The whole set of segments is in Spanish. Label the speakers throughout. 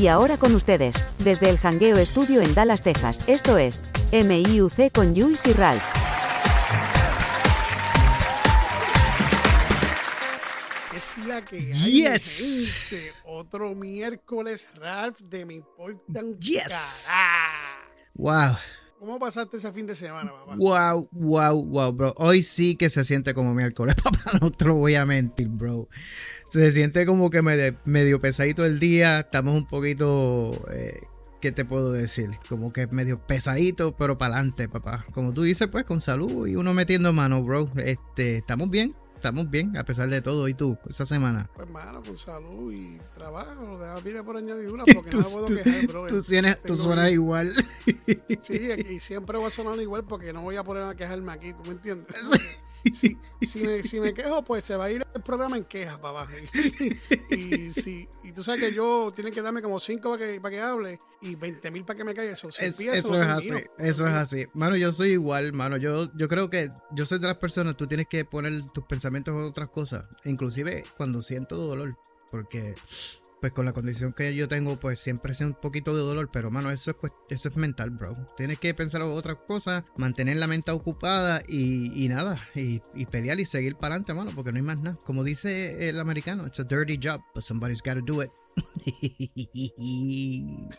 Speaker 1: Y ahora con ustedes, desde el Hangueo Estudio en Dallas, Texas, esto es MIUC con Jules y Ralph.
Speaker 2: Es la que hay.
Speaker 3: Yes.
Speaker 2: gente. Otro miércoles, Ralph, de Me Importan
Speaker 3: Yes.
Speaker 2: Cará.
Speaker 3: Wow,
Speaker 2: ¿Cómo pasaste ese fin de semana, papá?
Speaker 3: wow, wow, wow, bro. Hoy sí que se siente como miércoles, papá. No te lo voy a mentir, bro. Se siente como que medio, pesadito el día. Estamos un poquito. Eh, ¿Qué te puedo decir? Como que medio pesadito, pero para adelante, papá. Como tú dices, pues con salud y uno metiendo mano, bro. Este, estamos bien, estamos bien, a pesar de todo. ¿Y tú, esa semana?
Speaker 2: Pues, hermano, con salud y trabajo. Lo viene por añadidura porque no me puedo quejar, bro.
Speaker 3: tú, tienes- tú suenas
Speaker 2: bien-
Speaker 3: igual.
Speaker 2: Sí, y siempre voy a sonar igual porque no voy a poner a quejarme aquí, ¿tú me entiendes? Si, si, me, si me quejo, pues se va a ir el programa en quejas, papá. Y, y, si, y tú sabes que yo tienen que darme como 5 para que, para que hable y 20 mil para que me caiga eso. Si
Speaker 3: Es-
Speaker 2: empiezo,
Speaker 3: eso es así, eso es así. Mano, yo soy igual, mano. Yo, yo creo que yo soy de las personas, tú tienes que poner tus pensamientos en otras cosas, inclusive cuando siento dolor, porque pues con la condición que yo tengo, pues siempre siento un poquito de dolor, pero mano, eso es, eso es mental, bro. Tienes que pensar en otras cosas, mantener la mente ocupada y, nada, y, y pelear y seguir para adelante, mano, porque no hay más nada. Como dice el americano, it's a dirty job, but somebody's gotta do it.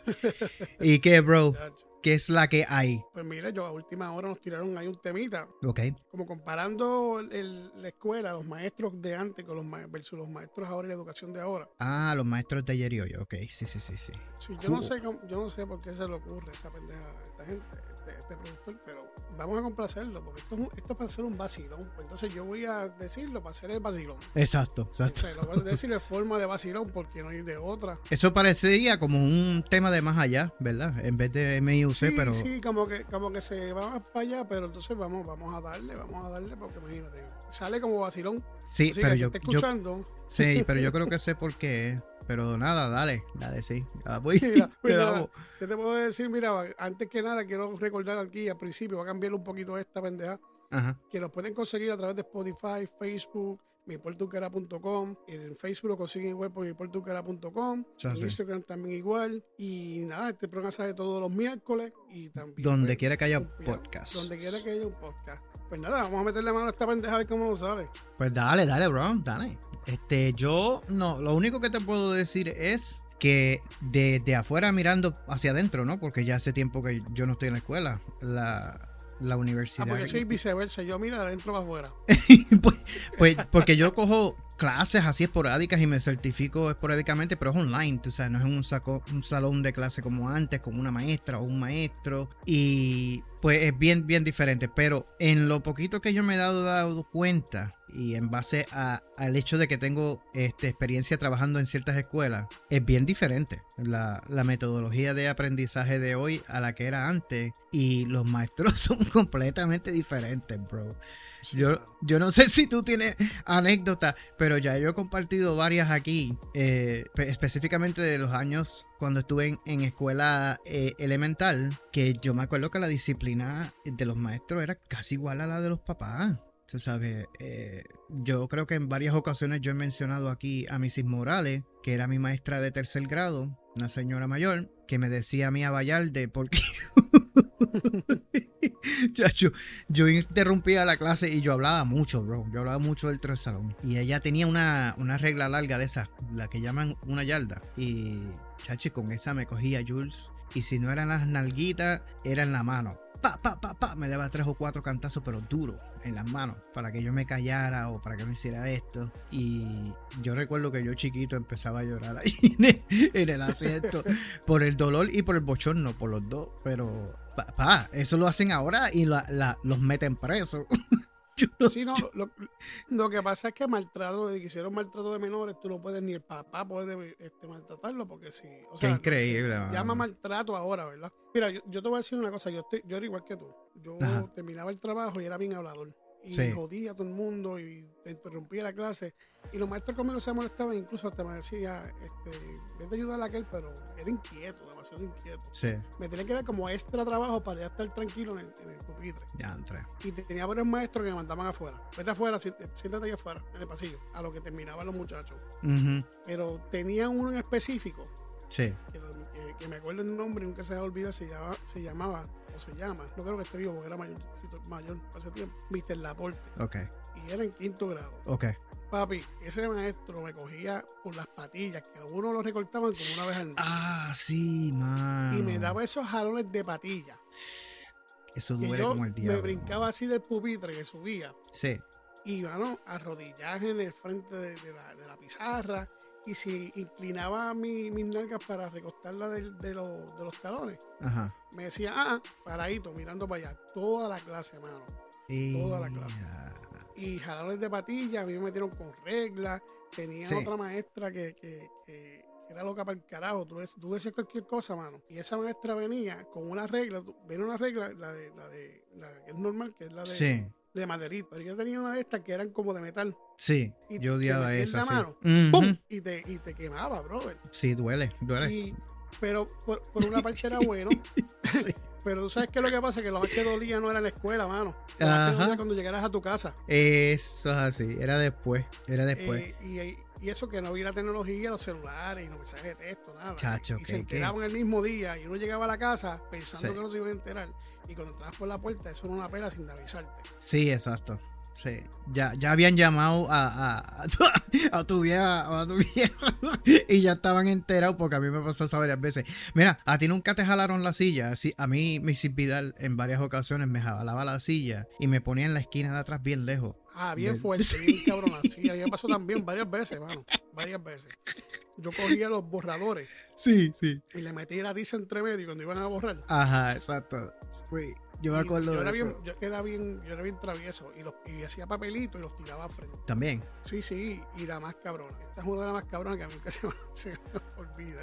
Speaker 3: ¿Y qué, bro? ¿Qué es la que hay?
Speaker 2: Pues mira, yo a última hora nos tiraron ahí un temita,
Speaker 3: Ok.
Speaker 2: como comparando el- la escuela, los maestros de antes con los ma- versus los maestros ahora y la educación de ahora.
Speaker 3: Ah, los maestros de ayer y hoy. Ok, sí, sí, sí, sí.
Speaker 2: Sí, yo no sé cómo- yo no sé por qué se le ocurre esa pendeja a esta gente, este, este productor, pero vamos a complacerlo, porque esto esto es para hacer un vacilón. Pues entonces yo voy a decirlo para hacer el vacilón.
Speaker 3: Exacto, exacto.
Speaker 2: sea, lo voy a decir de forma de vacilón porque no hay de otra.
Speaker 3: Eso parecería como un tema de más allá, ¿verdad? En vez de MIUC,
Speaker 2: Sí,
Speaker 3: pero
Speaker 2: sí, como que, como que se va más para allá, pero entonces vamos, vamos a darle, vamos a darle, porque imagínate, sale como vacilón.
Speaker 3: sí,
Speaker 2: Así
Speaker 3: pero
Speaker 2: que
Speaker 3: yo,
Speaker 2: que esté
Speaker 3: yo
Speaker 2: escuchando,
Speaker 3: sí, pero yo creo que sé por qué. Pero nada, dale, dale, sí. Ah, voy,
Speaker 2: Mira, pues nada,
Speaker 3: damos.
Speaker 2: ¿qué te puedo decir? Mira, antes que nada quiero recordar aquí al principio, voy a cambiar un poquito esta pendeja.
Speaker 3: Ajá.
Speaker 2: que nos pueden conseguir a través de Spotify, Facebook, miportucara.com. En Facebook lo consiguen igual por miportucara.com. En. Instagram también igual. Y nada, este programa sale todos los miércoles. Y también.
Speaker 3: Donde
Speaker 2: pues,
Speaker 3: quiera que haya
Speaker 2: un
Speaker 3: podcast.
Speaker 2: Donde quiera que haya un podcast. Pues nada, vamos a meterle mano a esta pendeja a ver cómo nos sale.
Speaker 3: Pues dale, dale, bro, dale. Este, yo no, lo único que te puedo decir es que desde afuera mirando hacia adentro, ¿no? Porque ya hace tiempo que yo no estoy en la escuela, la, la
Speaker 2: Ah,
Speaker 3: universidad.
Speaker 2: porque soy viceversa. Yo mira de adentro para afuera.
Speaker 3: pues, pues, porque yo cojo clases así esporádicas y me certifico esporádicamente, pero es online, tú sabes, no es un, saco, un salón de clase como antes, con una maestra o un maestro, y pues es bien, bien diferente, pero en lo poquito que yo me he dado, cuenta, y en base a- al hecho de que tengo este, experiencia trabajando en ciertas escuelas, es bien diferente la metodología de aprendizaje de hoy a la que era antes, y los maestros son completamente diferentes, bro. Yo, yo no sé si tú tienes anécdotas, pero ya yo he compartido varias aquí, eh, pe- específicamente de los años cuando estuve en, en escuela eh, elemental, que yo me acuerdo que la disciplina de los maestros era casi igual a la de los papás. Tú sabes, eh, yo creo que en varias ocasiones yo he mencionado aquí a Mrs. Morales, que era mi maestra de tercer grado, una señora mayor, que me decía a mí a Vallarde porque... Chacho, yo interrumpía la clase y yo hablaba mucho, bro. Yo hablaba mucho dentro del salón. Y ella tenía una, una regla larga de esas, la que llaman una yarda. Y, chacho, con esa me cogía Jules. Y si no eran las nalguitas, era en la mano. Pa, pa, pa, pa. Me daba tres o cuatro cantazos, pero duro, en las manos. Para que yo me callara o para que no hiciera esto. Y yo recuerdo que yo chiquito empezaba a llorar ahí en el asiento. por el dolor y por el bochorno, por los dos. Pero, pa, pa, eso lo hacen ahora y la- la- los meten presos.
Speaker 2: Sí, no, lo, lo que pasa es que maltrato, que hicieron maltrato de menores, tú no puedes ni el papá puede este, maltratarlo porque sí. O sea,
Speaker 3: increíble,
Speaker 2: se
Speaker 3: mano.
Speaker 2: llama maltrato ahora, ¿verdad? Mira, yo, yo te voy a decir una cosa, yo, estoy, yo era igual que tú. Yo
Speaker 3: Ajá.
Speaker 2: terminaba el trabajo y era bien hablador. Y
Speaker 3: Sí.
Speaker 2: jodía a todo el mundo y te interrumpía la clase. Y los maestros conmigo se molestaban, incluso hasta me decía, este, vete a ayudar a aquel, pero era inquieto, demasiado inquieto.
Speaker 3: Sí,
Speaker 2: Me tenía que dar como extra trabajo para ya estar tranquilo en el, en el pupitre.
Speaker 3: ya entré.
Speaker 2: Y tenía varios maestros que me mandaban afuera. Vete afuera, si- siéntate ahí afuera, en el pasillo, a lo que terminaban los muchachos. Pero tenía uno en específico
Speaker 3: Sí.
Speaker 2: que, lo- que- que me acuerdo el nombre, nunca se me olvida, se llamaba, se llamaba, se llama, no creo que esté vivo porque era mayor, mayor hace tiempo, Mr. Laporte,
Speaker 3: Ok.
Speaker 2: y era en quinto grado.
Speaker 3: Ok.
Speaker 2: Papi, ese maestro me cogía por las patillas, que a uno lo recortaban como una vez al mes.
Speaker 3: Ah, sí, man.
Speaker 2: y me daba esos jalones de patilla.
Speaker 3: Eso duele
Speaker 2: yo
Speaker 3: como el diablo.
Speaker 2: me brincaba así del pupitre que subía.
Speaker 3: Sí.
Speaker 2: Y mano, arrodillaje en el frente de, de la, de la pizarra. Y si inclinaba mi- mis nalgas para recostarla del- de, los- de los talones,
Speaker 3: Ajá.
Speaker 2: me decía, ah, ah, paradito, mirando para allá. Toda la clase, mano. Toda la clase. Y jalones de patilla, a mí me metieron con reglas. Tenía
Speaker 3: Sí.
Speaker 2: otra maestra que, que- que era loca para el carajo. Tú, tú decías cualquier cosa, mano. Y esa maestra venía con una regla. Viene una regla, la de, la de, la que es normal, que es la de,
Speaker 3: Sí.
Speaker 2: de maderito. Pero yo tenía una de estas que eran como de metal.
Speaker 3: Sí.
Speaker 2: Y
Speaker 3: Yo odiaba
Speaker 2: en
Speaker 3: esa.
Speaker 2: la
Speaker 3: Sí.
Speaker 2: mano,
Speaker 3: Ujú.
Speaker 2: ¡Pum! Y te, y te quemaba, brother.
Speaker 3: Sí, duele, duele.
Speaker 2: Y, pero por, por una parte era bueno.
Speaker 3: Sí.
Speaker 2: Pero tú sabes que lo que pasa es que lo más que dolía no era la escuela, mano. Lo más que
Speaker 3: Ajá.
Speaker 2: dolía cuando llegaras a tu casa.
Speaker 3: Eso es así. Era después. Era después.
Speaker 2: Eh, y, y eso que no había la tecnología, los celulares y los mensajes de texto, nada.
Speaker 3: Chacho,
Speaker 2: y
Speaker 3: ¿qué-
Speaker 2: se enteraban el mismo día y uno llegaba a la casa pensando
Speaker 3: Sí.
Speaker 2: que no se iba a enterar. Y cuando entrabas por la puerta, eso era una pela sin avisarte.
Speaker 3: Sí, exacto. Sí. Ya, ya habían llamado a, a, a tu, a tu vieja, a tu vieja y ya estaban enterados porque a mí me pasó eso varias veces. Mira, a ti nunca te jalaron la silla. Así, a mí, Missy Vidal en varias ocasiones me jalaba la silla y me ponía en la esquina de atrás bien lejos.
Speaker 2: Ah, bien
Speaker 3: Del-
Speaker 2: fuerte, bien cabrón. Sí, a mí me pasó también varias veces, mano. Varias veces. Yo cogía los borradores
Speaker 3: Sí, sí.
Speaker 2: y le metía la tiza entre medio cuando iban a borrar.
Speaker 3: Ajá, exacto. Sí. Yo me
Speaker 2: Y
Speaker 3: acuerdo
Speaker 2: yo
Speaker 3: de
Speaker 2: era
Speaker 3: eso.
Speaker 2: Bien, yo, era bien, yo era bien travieso y, los, y hacía papelitos y los tiraba a frente.
Speaker 3: También.
Speaker 2: Sí, sí, y la más cabrona. Esta es una de las más cabronas que a mí nunca se me, se me olvida.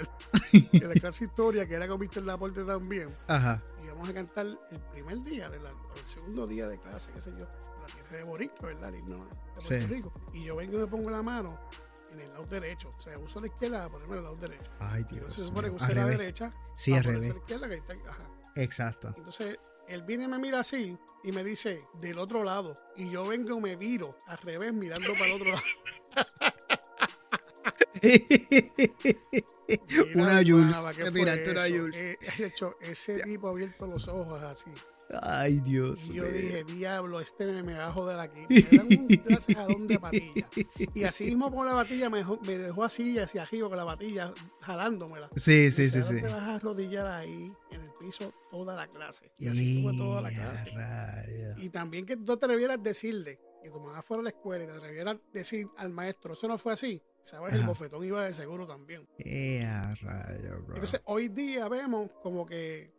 Speaker 2: De la clase historia, que era con Mr. Laporte también.
Speaker 3: Ajá.
Speaker 2: Y vamos a cantar el primer día, o el segundo día de clase, qué sé yo, la tierra de Boricua, ¿verdad? El himno de Puerto
Speaker 3: Sí.
Speaker 2: Rico. Y yo vengo y me pongo la mano en el lado derecho. O sea, uso la izquierda para ponerme en el lado derecho.
Speaker 3: Ay,
Speaker 2: Y
Speaker 3: Dios.
Speaker 2: no se supone que
Speaker 3: Al
Speaker 2: la
Speaker 3: revés.
Speaker 2: derecha
Speaker 3: Sí, al
Speaker 2: ponerse
Speaker 3: revés.
Speaker 2: a la izquierda, que está. Ajá.
Speaker 3: Exacto.
Speaker 2: Entonces, él viene y me mira así y me dice, del otro lado. Y yo vengo y me viro al revés mirando para el otro lado. Mira,
Speaker 3: una Jules.
Speaker 2: pana, ¿qué
Speaker 3: Te
Speaker 2: fue
Speaker 3: tiraste una? Jules.
Speaker 2: Eh, hecho, ese tipo ha abierto los ojos así.
Speaker 3: Ay, Dios
Speaker 2: Y yo dije, diablo, este me, me va a joder aquí. Me dan un clase jalón de patilla. Y así mismo con la patilla me, dejó- me dejó así, hacia arriba con la patilla, jalándomela.
Speaker 3: Sí, sí, sí, sí.
Speaker 2: "Ahora te vas a arrodillar ahí en el piso toda la clase. Y así tuve toda la
Speaker 3: ¡Ea,
Speaker 2: clase. Y también que tú te atrevieras decirle que mamá fuera a la escuela y te atrevieras a decir al maestro, eso no fue así, sabes, el bofetón iba de seguro también.
Speaker 3: ¡Ea, rayos, bro!
Speaker 2: Entonces, hoy día vemos como que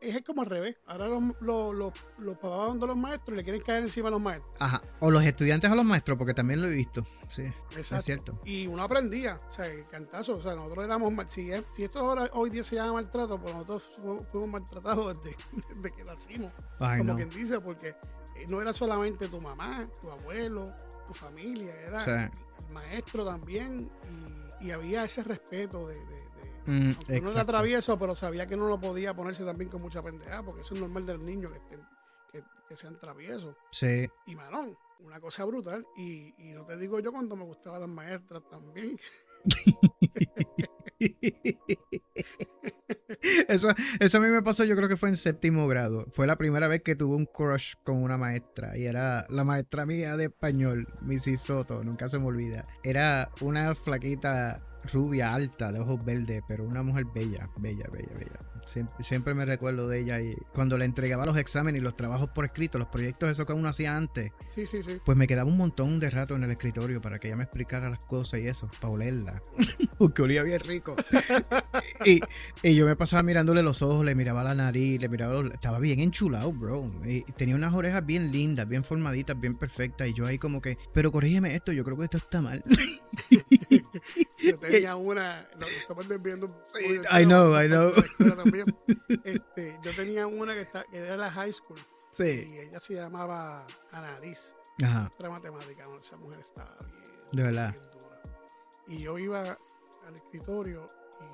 Speaker 2: es, como al revés. Ahora los, los, los, los papás van de los maestros y le quieren caer encima a los maestros.
Speaker 3: Ajá. O los estudiantes a los maestros, porque también lo he visto. Sí,
Speaker 2: Exacto.
Speaker 3: es cierto.
Speaker 2: Y uno aprendía, o sea, cantazo. O sea, nosotros éramos, si, si esto ahora, hoy día se llama maltrato, pues nosotros fu- fuimos maltratados desde, desde que nacimos.
Speaker 3: Ay,
Speaker 2: como
Speaker 3: no.
Speaker 2: quien dice, porque eh, no era solamente tu mamá, tu abuelo, tu familia, era
Speaker 3: Sí.
Speaker 2: El maestro también. Y, y había ese respeto de. de- de-
Speaker 3: Mm,
Speaker 2: aunque no era travieso, pero sabía que no lo podía ponerse también con mucha pendejada, porque eso es normal de los niños que, estén- que, que sean traviesos.
Speaker 3: Sí.
Speaker 2: Y malón, una cosa brutal. Y, y no te digo yo cuando me gustaban las maestras también.
Speaker 3: Eso, eso a mí me pasó, yo creo que fue en séptimo grado. Fue la primera vez que tuve un crush con una maestra. Y era la maestra mía de español, Missy Soto, nunca se me olvida. Era una flaquita rubia, alta, de ojos verdes, pero una mujer bella, bella, bella, bella. Siempre, siempre me recuerdo de ella y cuando le entregaba los exámenes y los trabajos por escrito, los proyectos, eso que uno hacía antes,
Speaker 2: Sí, sí, sí.
Speaker 3: pues me quedaba un montón de rato en el escritorio para que ella me explicara las cosas y eso, para olerla. Porque olía bien rico. y, y yo me pasaba mirándole los ojos, le miraba la nariz, le miraba los... Estaba bien enchulado, bro. Y tenía unas orejas bien lindas, bien formaditas, bien perfectas. Y yo ahí como que, pero corrígeme esto, yo creo que esto está mal.
Speaker 2: Yo tenía una, lo estamos desviando un del
Speaker 3: I know, I know.
Speaker 2: Este, yo tenía una que, está, que era la high school
Speaker 3: sí.
Speaker 2: y ella se llamaba Annalise,
Speaker 3: Ajá,
Speaker 2: de matemática, ¿no? esa mujer estaba bien,
Speaker 3: De verdad.
Speaker 2: bien dura. Y yo iba al escritorio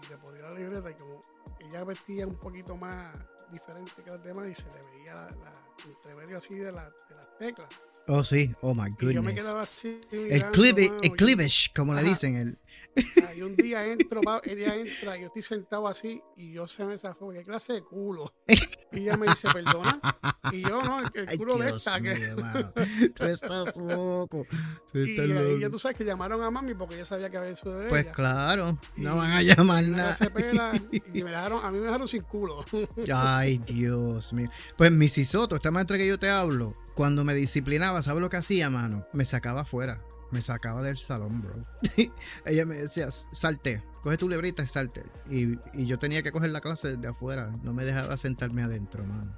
Speaker 2: y le ponía la libreta y como ella vestía un poquito más diferente que las demás y se le veía la, la así de, la- de las teclas.
Speaker 3: Oh, sí. Oh, my
Speaker 2: Y yo me
Speaker 3: goodness.
Speaker 2: quedaba así.
Speaker 3: El, clive,
Speaker 2: mano,
Speaker 3: el cleavage, como le dicen. El,
Speaker 2: Y un día entro, ella entra, y yo estoy sentado así, y yo se me zafó, ¿qué clase de culo? Y ella me dice, perdona. Y yo, no, el, el
Speaker 3: Ay,
Speaker 2: culo de esta. que-
Speaker 3: mío, mano. Tú estás loco. Tú
Speaker 2: Y ahí ya
Speaker 3: loco.
Speaker 2: tú sabes que llamaron a mami porque ella sabía que había sido de
Speaker 3: Pues
Speaker 2: ella.
Speaker 3: claro, no
Speaker 2: Y-
Speaker 3: van a llamar nada.
Speaker 2: vez se pela, y me dejaron, a mí me dejaron sin culo.
Speaker 3: Ay, Dios mío. Pues Missy Soto, esta maestra que yo te hablo, cuando me disciplinaba, ¿sabes lo que hacía, mano? Me sacaba afuera. Me sacaba del salón, bro. Ella me decía, salte, coge tu librita y salte. Y, y yo tenía que coger la clase desde afuera. No me dejaba sentarme adentro, mano.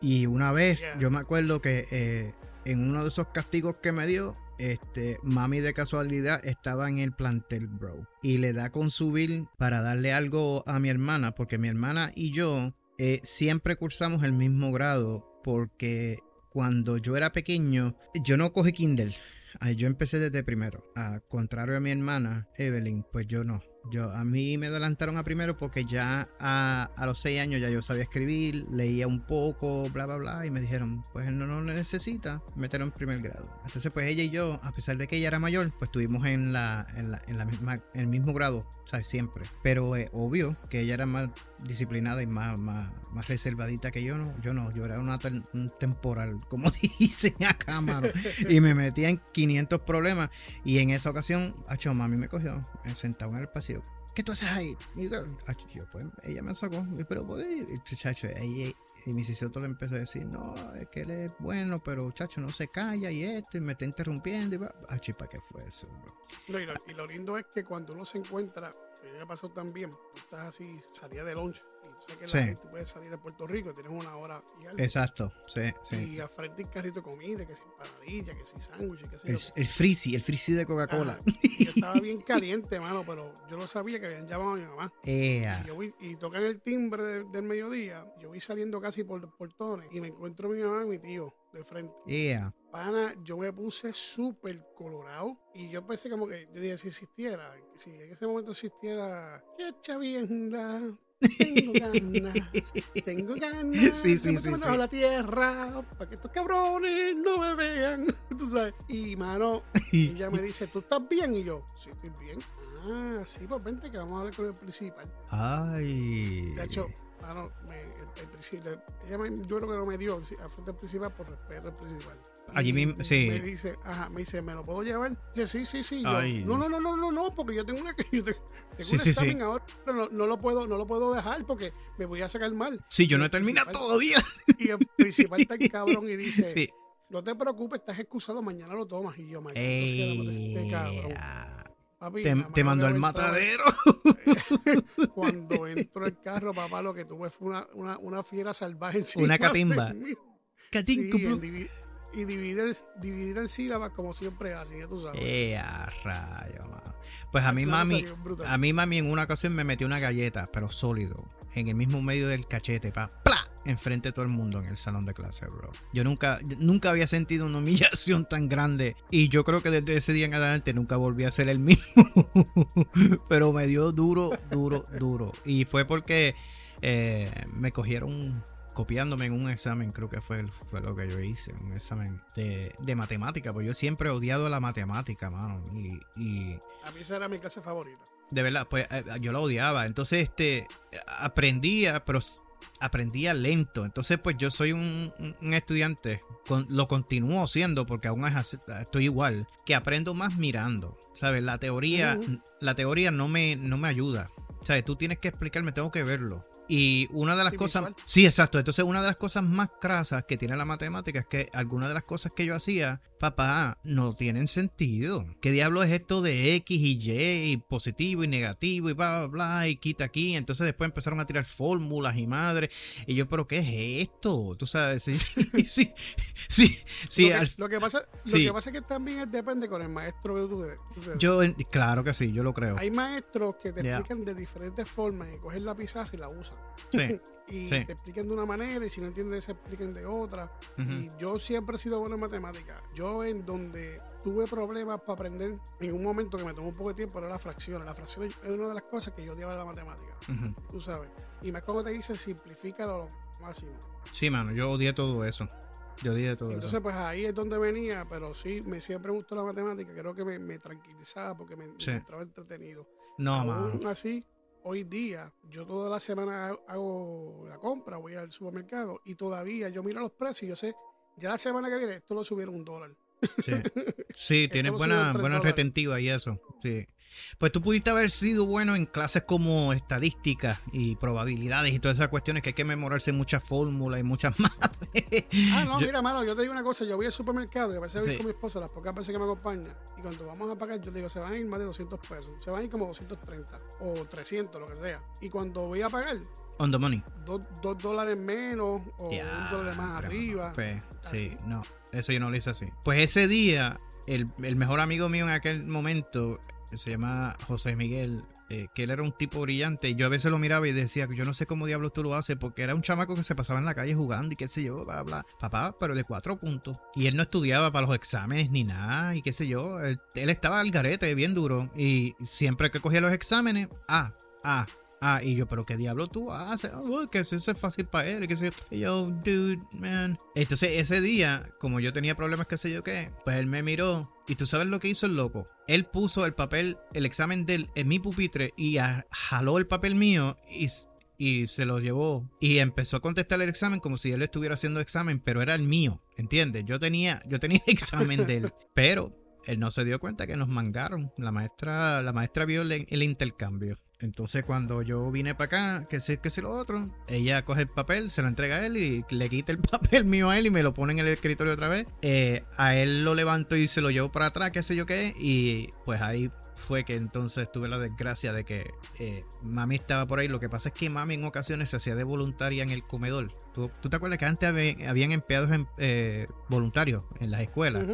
Speaker 3: Y una vez,
Speaker 2: Yeah.
Speaker 3: yo me acuerdo que eh, en uno de esos castigos que me dio, este, mami de casualidad estaba en el plantel, bro. Y le da con subir para darle algo a mi hermana, porque mi hermana y yo eh, siempre cursamos el mismo grado, porque cuando yo era pequeño, yo no cogí Kindle. Ah, Yo empecé desde primero. A contrario a mi hermana, Evelyn, pues yo no. Yo, a mí me adelantaron a primero porque ya a, a los seis años ya yo sabía escribir, leía un poco, bla, bla, bla, y me dijeron, pues él no lo necesita, meterlo en primer grado. Entonces, pues ella y yo, a pesar de que ella era mayor, pues estuvimos en la, en la, en la misma, en el mismo grado, ¿sabes? Siempre. Pero eh, obvio que ella era más disciplinada y más, más, más, reservadita que yo, no, yo no, yo era una un temporal, como dicen acá, mano, y me metía en 500 problemas, y en esa ocasión, Hacho, mami me cogió, sentado en el pasillo, ¿qué tú haces ahí? Yo, pues, ella me sacó, pero, pues, chacho, y, y mi le empezó a decir, no, es que él es bueno, pero, chacho, no se calla y esto, y me está interrumpiendo, y va, ¿para qué fue eso, bro?
Speaker 2: Y, lo, y, lo, lindo es que cuando uno se encuentra, me pasó también, tú estás así, salía del 11, que
Speaker 3: sí.
Speaker 2: la gente salir de Puerto Rico, tienes una hora y algo.
Speaker 3: Exacto, sí, sí.
Speaker 2: Y al frente el carrito de comida, que si paradilla, que si sándwiches, que si.
Speaker 3: El, el frizzy, el frizzy de Coca-Cola.
Speaker 2: estaba bien caliente, mano, pero yo lo sabía que habían llamado a mi mamá.
Speaker 3: Yeah.
Speaker 2: Y, yo vi, y, tocan el timbre de, del mediodía, yo vi saliendo casi por los portones y me encuentro a mi mamá y mi tío de frente.
Speaker 3: Yeah.
Speaker 2: Pana, yo me puse súper colorado y yo pensé como que, yo dije, si existiera, si en ese momento existiera, qué chavienda tengo ganas, tengo ganas
Speaker 3: Sí, sí, sí, sí.
Speaker 2: la tierra para que estos cabrones no me vean, tú sabes. Y, mano, ella me dice, ¿tú estás bien? Y yo, sí, estoy bien. Ah, sí, pues vente que vamos a hablar con el principal.
Speaker 3: Ay.
Speaker 2: Hecho, mano, me, el, el principal, ella me, yo creo que no me dio al frente al principal por respeto al principal.
Speaker 3: Allí mismo, sí.
Speaker 2: Me dice, ajá, me dice, ¿me lo puedo llevar? Yo, sí, sí, sí. Yo, no, no, no, no, no, no, porque yo tengo una yo tengo
Speaker 3: Sí,
Speaker 2: un
Speaker 3: sí,
Speaker 2: examen
Speaker 3: sí.
Speaker 2: ahora, no, no lo puedo, no lo puedo dejar porque me voy a sacar mal.
Speaker 3: Sí, yo no he terminado todavía.
Speaker 2: Y el principal está el cabrón y dice, no te preocupes, estás excusado, mañana lo tomas. Y yo, madre de este cabrón. Papi,
Speaker 3: Te, mandó al matadero.
Speaker 2: Cuando entró el carro, papá, lo que tuve fue una, una, una fiera salvaje encima
Speaker 3: Una catimba. Catinco,
Speaker 2: Sí, divi- y dividir, dividir en sílabas como siempre hacen, ya tú sabes.
Speaker 3: Ea, rayo, mano. Pues a mí, mami, a mí, mami, en una ocasión me metió una galleta, pero sólido, en el mismo medio del cachete, pa, ¡pla! Enfrente de todo el mundo en el salón de clase, bro. Yo nunca, nunca había sentido una humillación tan grande. Y yo creo que desde ese día en adelante nunca volví a ser el mismo. pero me dio duro, duro, duro. Y fue porque eh, me cogieron copiándome en un examen, creo que fue, fue lo que yo hice, un examen de, de matemática, pues yo siempre he odiado la matemática, mano, y, y
Speaker 2: A mí esa era mi clase favorita.
Speaker 3: de verdad, pues eh, yo la odiaba, entonces este, aprendía, pero aprendía lento, entonces pues yo soy un, estudiante, con, lo continúo siendo porque aún es estoy igual, que aprendo más mirando, ¿sabes? La teoría, la teoría no me, no me ayuda. ¿Sabes? Tú tienes que explicarme, tengo que verlo. Y una de las
Speaker 2: Sí,
Speaker 3: cosas.
Speaker 2: visual.
Speaker 3: Sí, exacto. Entonces, una de las cosas más crasas que tiene la matemática es que algunas de las cosas que yo hacía, papá, no tienen sentido. ¿Qué diablo es esto de X y Y, y positivo y negativo, y bla, bla, bla, y quita aquí? Entonces, después empezaron a tirar fórmulas y madre. Y yo, ¿pero qué es esto? Tú sabes, sí, sí, sí. Sí,
Speaker 2: lo, que,
Speaker 3: al-
Speaker 2: lo que pasa,
Speaker 3: sí.
Speaker 2: lo que pasa es que también depende con el maestro que tú, tú
Speaker 3: yo, claro que sí, yo lo creo.
Speaker 2: Hay maestros que te explican de diferentes formas y cogen la pizarra y la usan.
Speaker 3: Sí.
Speaker 2: y
Speaker 3: Sí.
Speaker 2: te explican de una manera y si no entiendes se explican de otra. Y yo siempre he sido bueno en matemáticas. Yo en donde tuve problemas para aprender en un momento que me tomó un poco de tiempo era la fracción. La fracción es una de las cosas que yo odiaba de la matemática, tú sabes. Y más cuando te dicen simplifícalo lo máximo.
Speaker 3: Sí, mano, yo odié todo eso. Yo di de todo.
Speaker 2: Entonces,
Speaker 3: eso.
Speaker 2: pues ahí es donde venía, pero sí, me siempre me gustó la matemática. Creo que me, me tranquilizaba porque me, me
Speaker 3: Sí.
Speaker 2: encontraba entretenido.
Speaker 3: No,
Speaker 2: Aún
Speaker 3: mano.
Speaker 2: así, hoy día, yo toda la semana hago- la compra, voy al supermercado y todavía yo miro los precios y yo sé, ya la semana que viene esto lo subieron un dólar.
Speaker 3: Sí, sí tienes
Speaker 2: lo
Speaker 3: buena, buena retentiva y eso. Sí. Pues tú pudiste haber sido bueno en clases como estadísticas y probabilidades y todas esas cuestiones que hay que memorarse muchas fórmulas y muchas más.
Speaker 2: Ah, no,
Speaker 3: Yo-
Speaker 2: mira, mano, yo te digo una cosa, yo voy al supermercado y a veces voy
Speaker 3: Sí.
Speaker 2: con mi esposa, las pocas veces que me acompaña, y cuando vamos a pagar, yo le digo, se van a ir más de 200 pesos, se van a ir como 230 o 300, lo que sea. Y cuando voy a pagar,
Speaker 3: On the money.
Speaker 2: dos, dos dólares menos o
Speaker 3: Ya,
Speaker 2: un dólar más
Speaker 3: pero,
Speaker 2: arriba.
Speaker 3: pues, sí, no, eso yo no lo hice así. Pues ese día, el, el mejor amigo mío en aquel momento se llama José Miguel, eh, que él era un tipo brillante. Y yo a veces lo miraba y decía, yo no sé cómo diablos tú lo haces, porque era un chamaco que se pasaba en la calle jugando y qué sé yo, bla, bla. Papá, pero de cuatro puntos. Y él no estudiaba para los exámenes ni nada, y qué sé yo. Él, él estaba al garete, bien duro. Y siempre que cogía los exámenes, ah, ah, Ah, y yo, pero qué diablo tú haces, oh, que eso es fácil para él, que sé yo, dude, man. Entonces ese día, como yo tenía problemas, qué sé yo qué, pues él me miró y tú sabes lo que hizo el loco. Él puso el papel, el examen de él en mi pupitre y a- jaló el papel mío y, y se lo llevó y empezó a contestar el examen como si él estuviera haciendo examen, pero era el mío, ¿entiendes? Yo tenía, yo tenía el examen de él, pero él no se dio cuenta que nos mangaron. La maestra, la maestra vio el, el intercambio. Entonces cuando yo vine para acá, que sé que sé lo otro, ella coge el papel, se lo entrega a él y le quita el papel mío a él y me lo pone en el escritorio otra vez. Eh, a él lo levanto y se lo llevo para atrás, qué sé yo qué, y pues ahí fue que entonces tuve la desgracia de que eh, mami estaba por ahí. Lo que pasa es que mami en ocasiones se hacía de voluntaria en el comedor. ¿Tú, tú te acuerdas que antes habe- habían empleados en- eh, voluntarios en las escuelas?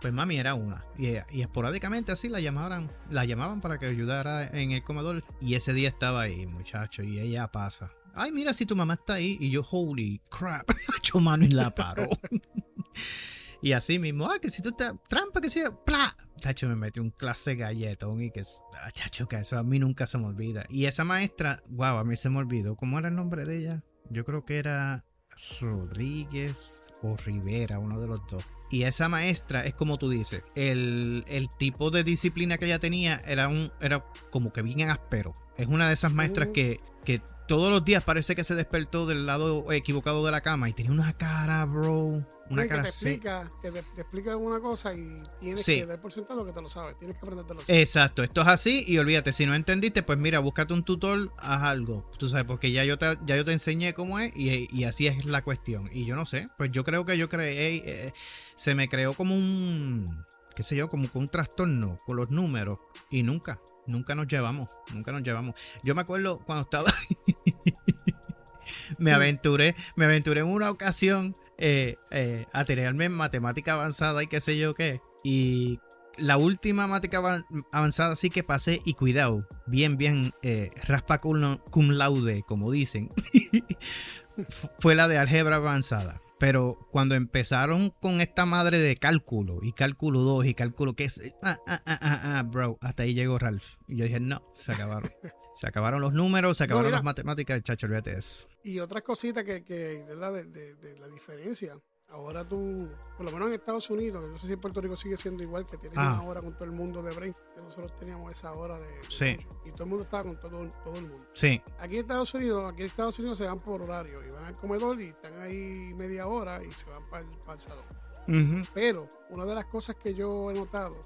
Speaker 3: Pues mami era una. Y, y esporádicamente así la llamaban, la llamaban para que ayudara en el comedor. Y ese día estaba ahí, muchacho, y ella pasa. Ay, mira si tu mamá está ahí. Y yo, holy crap, hecho mano y la paró. y así mismo, ah, que si tú estás trampa, que si ¡plá! Chacho, me metió un clase galletón y que, ah, chacho, que eso a mí nunca se me olvida. Y esa maestra, wow, a mí se me olvidó. ¿Cómo era el nombre de ella? Yo creo que era Rodríguez o Rivera, uno de los dos. Y esa maestra es como tú dices, el, el tipo de disciplina que ella tenía era un era como que bien áspero. Es una de esas maestras que, que todos los días parece que se despertó del lado equivocado de la cama y tenía una cara, bro, una
Speaker 2: Sí, que
Speaker 3: cara
Speaker 2: te explica, que te, te explica una cosa y tienes
Speaker 3: Sí.
Speaker 2: que dar por sentado que te lo sabes, tienes que aprendértelo.
Speaker 3: Exacto, esto es así y olvídate, si no entendiste, pues mira, búscate un tutor, haz algo, tú sabes, porque ya yo te, ya yo te enseñé cómo es y, y así es la cuestión. Y yo no sé, pues yo creo que yo creé, eh, se me creó como un, qué sé yo, como un trastorno con los números y nunca, nunca nos llevamos, nunca nos llevamos. Yo me acuerdo cuando estaba, me aventuré, me aventuré en una ocasión eh, eh, a tenerme en matemática avanzada y qué sé yo qué. Y la última matemática avan- avanzada sí que pasé y cuidado, bien, bien, eh, raspa cum, laude, como dicen, fue la de álgebra avanzada. Pero cuando empezaron con esta madre de cálculo y cálculo 2 y cálculo que es, ah, ah, ah, ah, ah, bro, hasta ahí llegó Ralph. Y yo dije, no, se acabaron. Se acabaron los números, se acabaron
Speaker 2: mira.
Speaker 3: las matemáticas, chacho, olvídate eso.
Speaker 2: Y otras cositas que, que ¿verdad? De, de- de la diferencia. Ahora tú, por lo menos en Estados Unidos, yo no sé si en Puerto Rico sigue siendo igual, que tienes
Speaker 3: Ah.
Speaker 2: una hora con todo el mundo de break, que nosotros teníamos esa hora de, de
Speaker 3: Sí.
Speaker 2: lunch, y todo el mundo estaba con todo, todo el mundo.
Speaker 3: Sí,
Speaker 2: Aquí en Estados Unidos, aquí en Estados Unidos se van por horario y van al comedor y están ahí media hora y se van para el, salón. Pero una de las cosas que yo he notado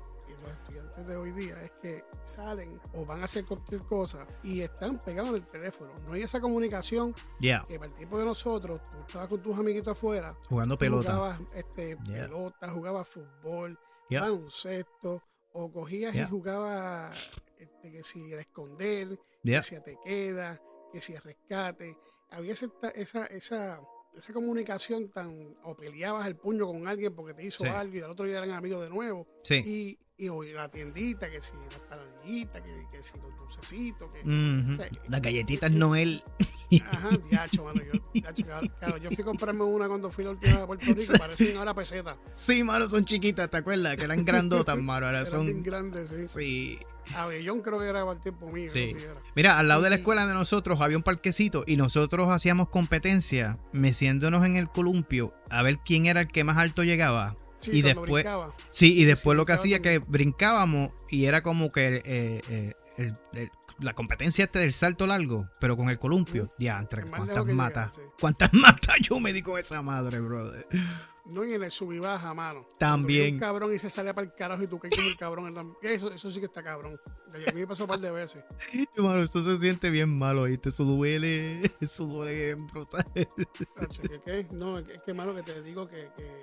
Speaker 2: los estudiantes de hoy día es que salen o van a hacer cualquier cosa y están pegados en el teléfono. No hay esa comunicación
Speaker 3: ya,
Speaker 2: que para el tiempo de nosotros, tú estabas con tus amiguitos afuera,
Speaker 3: jugando pelota.
Speaker 2: jugabas este,
Speaker 3: Yeah.
Speaker 2: pelota, jugabas fútbol,
Speaker 3: Yeah.
Speaker 2: baloncesto, o cogías
Speaker 3: Yeah.
Speaker 2: y jugabas este, que si a esconder, que si te queda, que si rescate. Había esa, esa, esa, esa comunicación tan, o peleabas el puño con alguien porque te hizo
Speaker 3: Sí.
Speaker 2: algo y al otro día eran amigos de nuevo.
Speaker 3: sí,
Speaker 2: Y y hoy la tiendita, que si las panadillitas, que, que si los dulcecitos, que...
Speaker 3: Ujú.
Speaker 2: o sea,
Speaker 3: Las galletitas
Speaker 2: es-
Speaker 3: Noel.
Speaker 2: Ajá, diacho, mano. Yo, diacho, cabrón, yo fui a comprarme una cuando fui la última a Puerto Rico, parecían ahora pesetas.
Speaker 3: Sí, mano, son chiquitas, ¿te acuerdas? Que eran grandotas, mano. Ahora
Speaker 2: Eran bien
Speaker 3: son.
Speaker 2: grandes, sí.
Speaker 3: Sí.
Speaker 2: Abellón creo que era para el tiempo mío.
Speaker 3: Sí.
Speaker 2: no sé.
Speaker 3: Mira, al lado de la escuela de nosotros había un parquecito y nosotros hacíamos competencia meciéndonos en el columpio a ver quién era el que más alto llegaba.
Speaker 2: Sí,
Speaker 3: Y después-. Sí, y después
Speaker 2: sí,
Speaker 3: lo que hacía que
Speaker 2: también.
Speaker 3: brincábamos y era como que eh, eh, el- el- la competencia este del salto largo, pero con el columpio.
Speaker 2: Ujú.
Speaker 3: Diantre, cuántas
Speaker 2: que
Speaker 3: matas.
Speaker 2: sí.
Speaker 3: Cuántas matas yo me di con esa madre, brother.
Speaker 2: No y en el sub y baja, mano.
Speaker 3: También.
Speaker 2: un cabrón y se salía para el carajo y tú caes como el cabrón. Eso, eso sí que está cabrón. A mí me pasó un par de veces.
Speaker 3: Mano, eso se siente bien malo, ¿viste? Eso duele, eso duele bien brutal.
Speaker 2: No, es que, que, mano, que te digo que... que, que-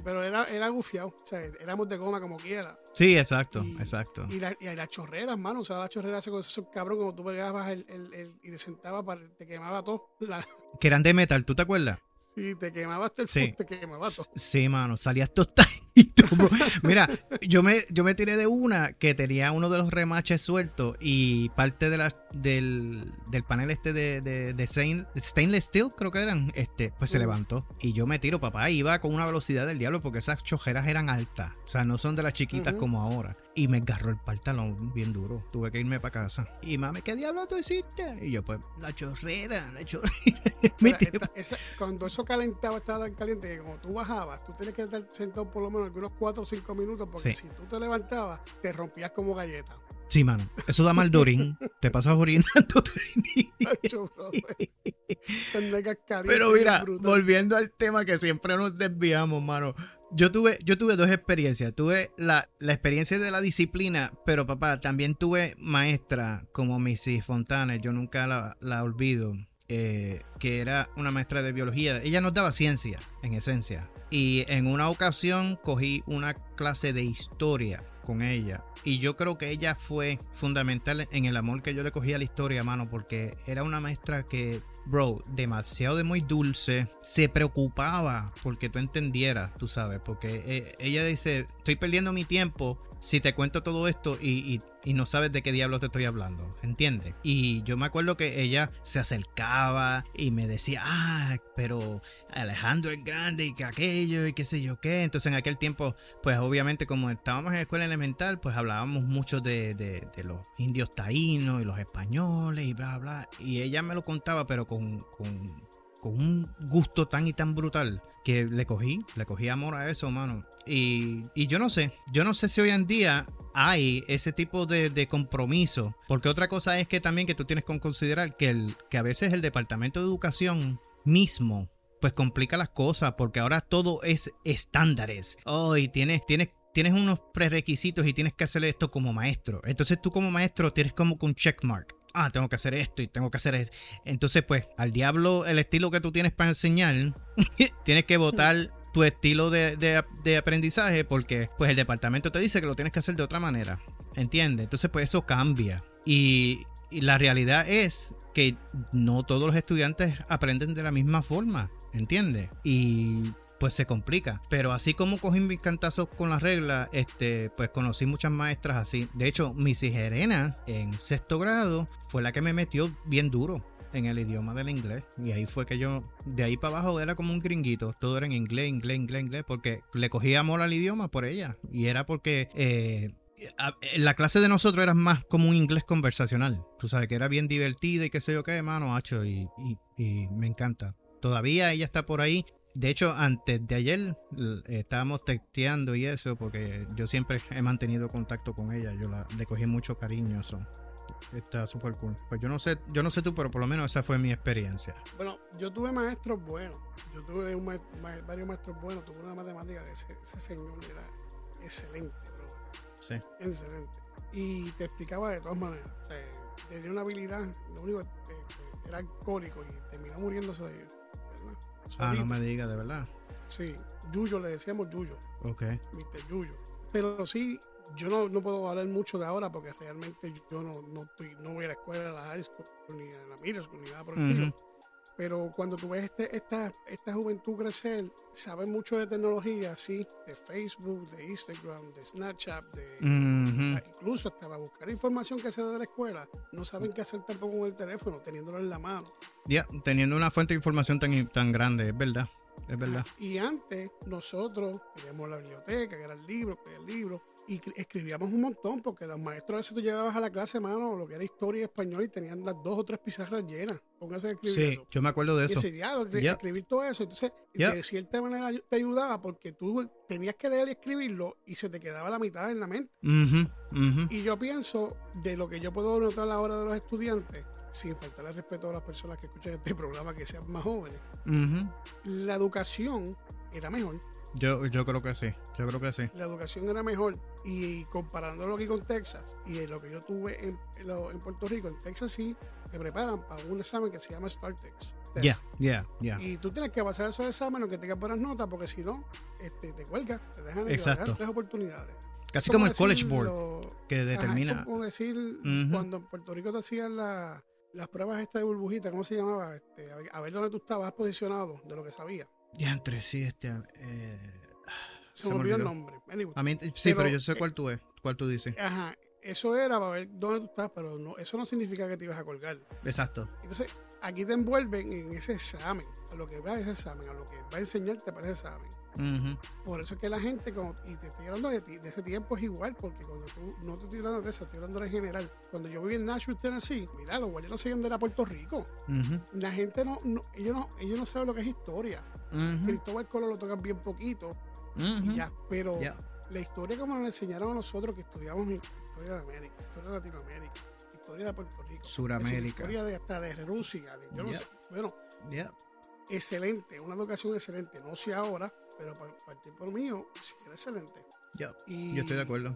Speaker 2: pero era, era gufiado. O sea, éramos de goma como quiera.
Speaker 3: Sí, exacto,
Speaker 2: Y-
Speaker 3: exacto.
Speaker 2: Y, la- y las chorreras, mano. O sea, las chorreras, esos, esos cabrón, como tú pegabas el, el, el- y te sentabas, para, te quemaba todo. La,
Speaker 3: Que eran de metal, ¿tú te acuerdas?
Speaker 2: Y te quemaba hasta el
Speaker 3: Sí.
Speaker 2: te quemaba todo.
Speaker 3: Sí, mano, salías tostadito, bro. Mira, yo me, yo me tiré de una que tenía uno de los remaches sueltos y parte de la, del, del panel este de, de, de stainless, stainless steel, creo que eran, este, pues se levantó. Y yo me tiro, papá, iba con una velocidad del diablo porque esas chojeras eran altas. O sea, no son de las chiquitas como ahora. Y me agarró el pantalón bien duro. Tuve que irme para casa. Y mami, ¿qué diablo tú hiciste? Y yo, pues, la chorrera, la chorrera. Mi
Speaker 2: Mira,
Speaker 3: tío-
Speaker 2: esta- esa- cuando eso calentaba, estaba tan caliente que como tú bajabas, tú tienes que estar sentado por lo menos algunos 4 o 5 minutos porque
Speaker 3: Sí.
Speaker 2: si tú te levantabas, te rompías como galleta.
Speaker 3: Sí, mano. Eso da mal dorín. Te pasas orinando. Pero mira, volviendo al tema que siempre nos desviamos, mano. Yo tuve, yo tuve dos experiencias. Tuve la, la experiencia de la disciplina, pero papá, también tuve maestra como Missy Fontana, yo nunca la, la olvido, eh, que era una maestra de biología. Ella nos daba ciencia, en esencia. Y en una ocasión cogí una clase de historia con ella. Y yo creo que ella fue fundamental en el amor que yo le cogí a la historia, mano, porque era una maestra que bro, demasiado de muy dulce, se preocupaba porque tú entendieras, tú sabes, porque eh, ella dice, estoy perdiendo mi tiempo si te cuento todo esto y, no sabes de qué diablos te estoy hablando, ¿entiendes? Y yo me acuerdo que ella se acercaba y me decía, ah, pero Alejandro es grande y que aquello y qué sé yo qué, entonces en aquel tiempo, pues obviamente como estábamos en escuela elemental, pues hablábamos mucho de, de- de los indios taínos y los españoles y bla, bla, y ella me lo contaba, pero con, con, con un gusto tan y tan brutal que le cogí, le cogí amor a eso, mano. Y, y yo no sé, yo no sé si hoy en día hay ese tipo de, de compromiso, porque otra cosa es que también que tú tienes que considerar que, el, que a veces el Departamento de Educación mismo pues complica las cosas porque ahora todo es estándares. Oh, y tienes, tienes, tienes unos prerequisitos y tienes que hacer esto como maestro. Entonces tú como maestro tienes como que un checkmark. Ah, tengo que hacer esto y tengo que hacer esto. Entonces, pues, al diablo el estilo que tú tienes para enseñar, tienes que votar tu estilo de, de- aprendizaje porque pues el departamento te dice que lo tienes que hacer de otra manera. ¿Entiendes? Entonces, pues eso cambia. Y, y la realidad es que no todos los estudiantes aprenden de la misma forma. ¿Entiendes? Y pues se complica. Pero así como cogí mis cantazos con las reglas, este, pues conocí muchas maestras así. De hecho, mi Gerena en sexto grado fue la que me metió bien duro en el idioma del inglés. Y ahí fue que yo, de ahí para abajo era como un gringuito. Todo era en inglés, inglés, inglés, inglés, porque le cogí amor al idioma por ella. Y era porque eh, la clase de nosotros era más como un inglés conversacional. Tú sabes que era bien divertida y qué sé yo qué, mano, hacho. Y me encanta. Todavía ella está por ahí. De hecho, antes de ayer estábamos texteando y eso, porque yo siempre he mantenido contacto con ella. Yo la, le cogí mucho cariño, eso. Está súper cool. Pues yo no sé, yo no sé tú, pero por lo menos esa fue mi experiencia.
Speaker 2: Bueno, yo tuve maestros buenos. Yo tuve un ma- ma- varios maestros buenos. Tuve una matemática que ese, ese señor era excelente, bro.
Speaker 3: Sí.
Speaker 2: Excelente. Y te explicaba de todas maneras. O sea, tenía una habilidad. Lo único que que era alcohólico y terminó muriéndose de ¿verdad?
Speaker 3: Ah, no me digas, de verdad.
Speaker 2: Sí, Yuyo, le decíamos Yuyo,
Speaker 3: Ok.
Speaker 2: Mr. Yuyo. Pero sí, yo no, no puedo hablar mucho de ahora porque realmente yo no, no, estoy, no voy a la escuela, a la high school, ni a la middle school, ni nada por el
Speaker 3: Ujú.
Speaker 2: estilo. Pero cuando tú ves este, esta, esta juventud crecer, saben mucho de tecnología, sí, de Facebook, de Instagram, de Snapchat, de incluso hasta para buscar información que se da de la escuela, no saben qué hacer tampoco con el teléfono, teniéndolo en la mano.
Speaker 3: Ya, teniendo una fuente de información tan, tan grande, es verdad. Es verdad.
Speaker 2: Y antes nosotros teníamos la biblioteca, que era el libro, que era el libro, y cri- escribíamos un montón, porque los maestros a veces tú llegabas a la clase, mano, lo que era historia y español, y tenían las dos o tres pizarras llenas. Póngase a escribir
Speaker 3: Sí,
Speaker 2: eso.
Speaker 3: yo me acuerdo de
Speaker 2: Y
Speaker 3: eso.
Speaker 2: ese diálogo, escribir todo eso. Entonces,
Speaker 3: Yep.
Speaker 2: de cierta manera te ayudaba porque tú tenías que leer y escribirlo y se te quedaba la mitad en la mente. Y yo pienso de lo que yo puedo notar ahora de los estudiantes, sin faltarle respeto a las personas que escuchan este programa que sean más jóvenes, la educación era mejor.
Speaker 3: Yo, yo creo que sí, yo creo que sí.
Speaker 2: La educación era mejor. Y comparándolo aquí con Texas y lo que yo tuve en, en Puerto Rico, en Texas sí te preparan para un examen que se llama StarTex.
Speaker 3: Ya, ya, ya.
Speaker 2: Y tú tienes que pasar esos exámenes que tengas buenas notas, porque si no, este, te cuelgas, te dejan,
Speaker 3: Exacto.
Speaker 2: tres oportunidades.
Speaker 3: Casi como el College Board,
Speaker 2: lo-
Speaker 3: que
Speaker 2: Ajá,
Speaker 3: determina.
Speaker 2: es como decir, cuando en Puerto Rico te hacían la- las pruebas estas de burbujita, ¿cómo se llamaba? Este, a, ver, a ver dónde tú estabas posicionado, de lo que sabías.
Speaker 3: Ya, entre sí, este. eh,
Speaker 2: Se,
Speaker 3: Se
Speaker 2: me olvidó el nombre. Anyway,
Speaker 3: a mí, sí, pero,
Speaker 2: Pero,
Speaker 3: yo sé
Speaker 2: eh,
Speaker 3: cuál tú es, cuál tú dices.
Speaker 2: Ajá, eso era para ver dónde tú estás, pero no, eso no significa que te ibas a colgar.
Speaker 3: Exacto.
Speaker 2: Entonces, aquí te envuelven en ese examen, a lo que va ese examen, a lo que va a enseñarte para ese examen. Por eso es que la gente, como- y te estoy hablando de, ti- de ese tiempo es igual, porque cuando tú, no te estoy hablando de eso, estoy hablando en general. Cuando yo viví en Nashville, Tennessee, mira, los guardias no se iban de la Puerto Rico. La gente no, no- ellos no, ellos no saben lo que es historia.
Speaker 3: Ujú.
Speaker 2: Cristóbal Colón lo tocan bien poquito y ya, pero la historia como nos la enseñaron a nosotros que estudiamos historia de América, historia de Latinoamérica, historia de Puerto Rico, decir,
Speaker 3: Suramérica.
Speaker 2: historia de hasta de Rusia, de- yo no sé, bueno,
Speaker 3: Ya.
Speaker 2: excelente, una educación excelente, no sé ahora, pero para partir por mío, sí era excelente.
Speaker 3: Ya.
Speaker 2: Y
Speaker 3: Yo estoy de acuerdo.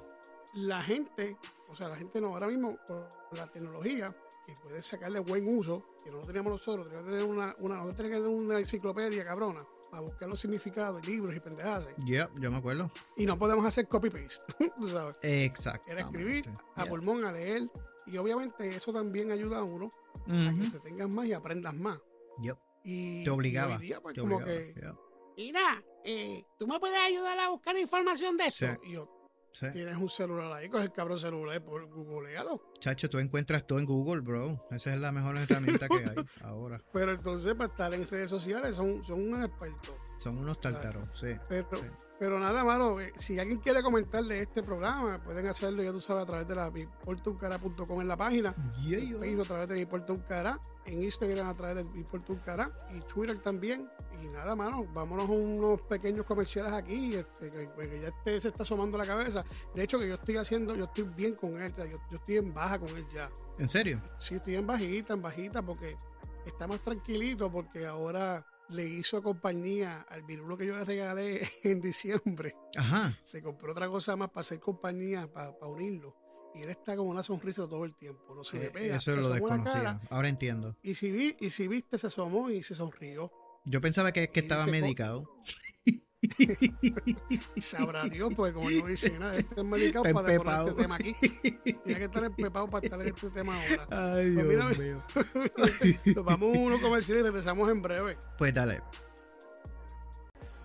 Speaker 2: La gente, o sea, la gente no, ahora mismo con la tecnología, que puede sacarle buen uso, que no lo teníamos nosotros, teníamos que tener una, una, nosotros teníamos que tener una enciclopedia cabrona para buscar los significados y libros y pendejadas.
Speaker 3: Ya, yo me acuerdo.
Speaker 2: Y no podemos hacer copy-paste, tú sabes.
Speaker 3: Exacto.
Speaker 2: Era escribir a pulmón, a leer. Y obviamente eso también ayuda a uno a que te tengas más y aprendas más. Y,
Speaker 3: Te obligaba,
Speaker 2: y hoy día, pues,
Speaker 3: Te
Speaker 2: como
Speaker 3: obligaba,
Speaker 2: que. Mira, eh, tú me puedes ayudar a buscar información de esto.
Speaker 3: Sí.
Speaker 2: Y yo,
Speaker 3: Sí.
Speaker 2: tienes un celular ahí, coge el cabrón celular, por googlealo.
Speaker 3: Chacho, tú encuentras todo en Google, bro. Esa es la mejor herramienta que hay ahora.
Speaker 2: Pero entonces para estar en redes sociales son, son un experto.
Speaker 3: Son unos tártaros, sí.
Speaker 2: Pero,
Speaker 3: Sí.
Speaker 2: pero nada, mano, eh, si alguien quiere comentarle este programa, pueden hacerlo, ya tú sabes, a través de la miportuncara.com en la página,
Speaker 3: Yeah,
Speaker 2: en. Facebook a través de miportuncara, en Instagram a través de miportuncara y Twitter también. Y nada, mano, vámonos a unos pequeños comerciales aquí, este, que, que ya este se está asomando la cabeza. De hecho, que yo estoy haciendo, yo estoy bien con él, yo, yo estoy en baja con él ya.
Speaker 3: ¿En serio?
Speaker 2: Sí, estoy en bajita, en bajita, porque está más tranquilito, porque ahora le hizo compañía al virulo que yo le regalé en diciembre.
Speaker 3: Ajá.
Speaker 2: Se compró otra cosa más para hacer compañía, para, unirlo. Y él está con una sonrisa todo el tiempo, no se le
Speaker 3: Eh,
Speaker 2: pega.
Speaker 3: Eso
Speaker 2: se
Speaker 3: lo desconocía. Ahora entiendo.
Speaker 2: y si, vi, y si viste, se asomó y se sonrió.
Speaker 3: Yo pensaba que, que estaba
Speaker 2: dice, "Co-
Speaker 3: medicado.
Speaker 2: Y sabrá Dios, porque como no dice nada, este es medicado
Speaker 3: Está
Speaker 2: para
Speaker 3: empepado.
Speaker 2: este tema aquí. Tiene que estar empepado para estar en este tema ahora.
Speaker 3: Ay,
Speaker 2: Pues mira,
Speaker 3: Dios mío.
Speaker 2: Nos vamos a uno comercial y regresamos en breve.
Speaker 3: Pues dale.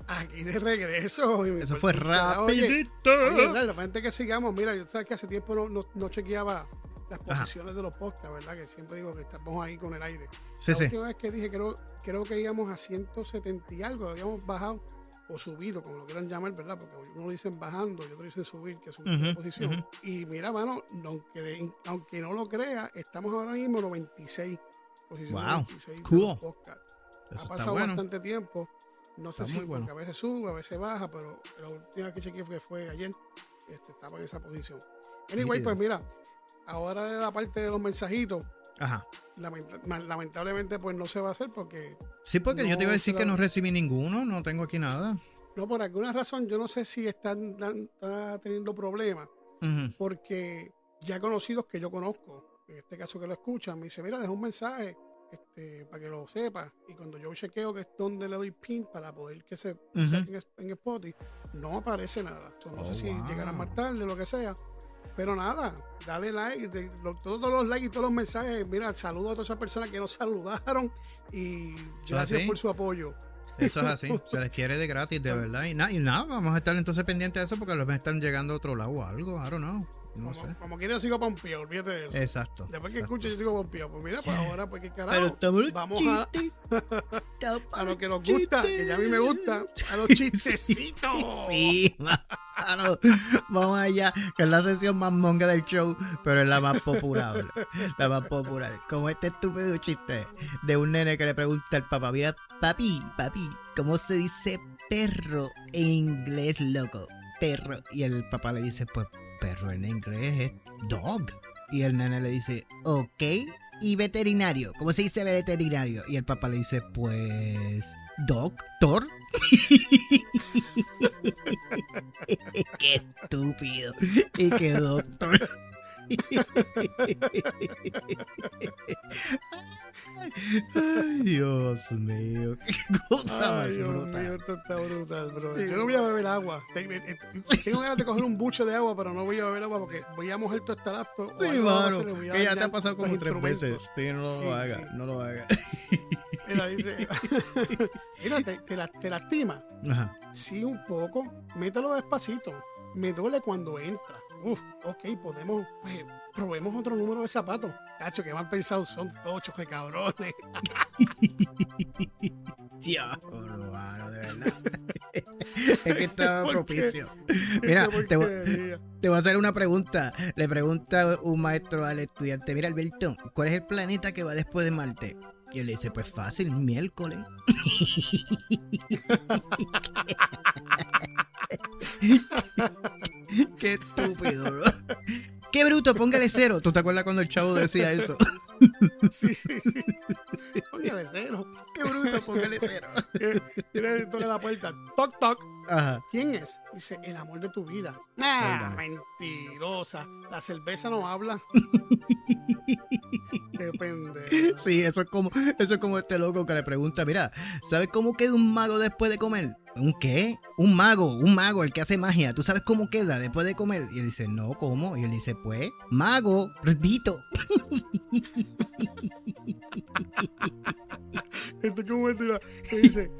Speaker 2: Aquí de regreso.
Speaker 3: Eso fue
Speaker 2: Oye,
Speaker 3: rapidito.
Speaker 2: Oye, Ray, la gente que sigamos, mira, yo sabes que hace tiempo no, no, no chequeaba las
Speaker 3: Ajá.
Speaker 2: posiciones de los podcasts, ¿verdad? Que siempre digo que estamos ahí con el aire.
Speaker 3: Sí,
Speaker 2: la
Speaker 3: sí.
Speaker 2: última vez que dije, creo, creo que íbamos a 170 y algo, habíamos bajado o subido, como lo quieran llamar, ¿verdad? Porque uno lo dicen bajando y otro dicen subir, que subir de
Speaker 3: Ujú,
Speaker 2: posición. Y mira, mano, no- aunque, aunque no lo crea, estamos ahora mismo en 96. Posición
Speaker 3: Wow,
Speaker 2: 96 de
Speaker 3: cool. Eso
Speaker 2: ha pasado
Speaker 3: bueno.
Speaker 2: bastante tiempo. No sé
Speaker 3: Está
Speaker 2: si
Speaker 3: muy bueno.
Speaker 2: porque a veces sube, a veces baja, pero la última vez que chequeé fue, fue ayer. Este, estaba en esa posición. Anyway,
Speaker 3: Nítido.
Speaker 2: pues mira, ahora la parte de los mensajitos,
Speaker 3: Ajá.
Speaker 2: lamenta- lamentablemente pues no se va a hacer porque
Speaker 3: Sí, porque yo te iba a decir que no recibí ninguno, no tengo aquí nada.
Speaker 2: no por alguna razón yo no sé si están está teniendo problemas porque ya conocidos que yo conozco, en este caso que lo escuchan, me dice, mira, deja un mensaje este, para que lo sepa. Y cuando yo chequeo que es donde le doy pin para poder que se
Speaker 3: Ujú.
Speaker 2: saquen en Spotify, no aparece nada. So, no
Speaker 3: Oh,
Speaker 2: sé si
Speaker 3: wow.
Speaker 2: llegarán más tarde, lo que sea. Pero nada, dale like, de- lo- todos los likes y todos los mensajes. Mira, saludo a todas esas personas que nos saludaron y gracias por su apoyo.
Speaker 3: Eso es así, se les quiere de gratis, de verdad. Y nada, y nada, vamos a estar entonces pendientes de eso porque los me están llegando a otro lado o algo, I don't know. No
Speaker 2: como,
Speaker 3: sé.
Speaker 2: como quiera, sigo pompeado, olvídate de eso.
Speaker 3: Exacto.
Speaker 2: Después que
Speaker 3: exacto.
Speaker 2: escucho, yo sigo pompeado. Pues mira, pues ahora, pues qué
Speaker 3: Pero
Speaker 2: carajo.
Speaker 3: estamos los
Speaker 2: Vamos a,
Speaker 3: chistes, estamos
Speaker 2: a lo que nos gusta, que ya a mí me gusta, a los chistecitos.
Speaker 3: Sí, mano. Vamos allá, que es la sesión más monga del show, pero es la más popular. La más popular. Como este estúpido chiste de un nene que le pregunta al papá: Mira, papi, papi, ¿cómo se dice perro en inglés, loco? Perro. Y el papá le dice: Pues perro en inglés es dog. Y el nene le dice: Ok. Y veterinario, ¿cómo se dice veterinario? Y el papá le dice: Pues. Doctor. Qué estúpido. Y qué doctor. Ay, Dios mío. Qué cosa
Speaker 2: Ay,
Speaker 3: más
Speaker 2: Dios
Speaker 3: brutal.
Speaker 2: mío, esto está brutal, bro.
Speaker 3: Sí.
Speaker 2: Yo no voy a beber agua. Eh, Tengo ganas de coger un buche de agua, pero no voy a beber agua porque voy a mojar todo este laptop.
Speaker 3: Sí, mano, que ya te ha pasado como tres veces. Sí, no lo
Speaker 2: Sí,
Speaker 3: haga, no lo haga.
Speaker 2: Mira, dice, mira, te, te la- te lastima.
Speaker 3: Ajá.
Speaker 2: Sí, un poco. Mételo despacito. Me duele cuando entra. Uf, ok, podemos, pues, probemos otro número de zapatos. Cacho, que mal pensados son tochos de cabrones.
Speaker 3: Diablo, mano, de verdad. es que estaba propicio. Mira, te voy-. Te voy a hacer una pregunta. Le pregunta un maestro al estudiante, mira Alberto, ¿cuál es el planeta que va después de Marte? Y él le dice, pues fácil, miércoles. Qué estúpido, bro. Qué bruto, póngale cero. ¿Tú te acuerdas cuando el chavo decía eso?
Speaker 2: Sí, sí, sí. Póngale cero.
Speaker 3: Qué bruto, póngale cero.
Speaker 2: Tiene la puerta. Toc, toc.
Speaker 3: Ajá.
Speaker 2: ¿Quién es? Dice, el amor de tu vida. Ah, mentirosa. La cerveza no habla. Qué pendejo.
Speaker 3: Sí, eso es como, eso es como este loco que le pregunta, mira, ¿sabes cómo queda un mago después de comer? ¿Un qué? Un mago, un mago, el que hace magia. ¿Tú sabes cómo queda después de comer? Y él dice, no, ¿cómo? Y él dice, pues, mago, redito.
Speaker 2: Como me tira, le dice,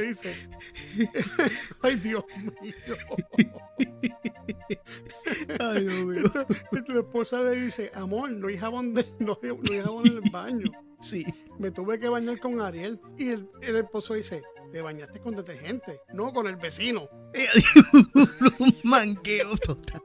Speaker 2: le dice, ay Dios mío.
Speaker 3: Ay, Dios mío.
Speaker 2: Y la esposa le dice, amor, no hay jabón, de, no, hay, no hay jabón en el baño.
Speaker 3: Sí.
Speaker 2: Me tuve que bañar con Ariel. Y el, el esposo dice, te bañaste con detergente, no con el vecino.
Speaker 3: un mangueo total.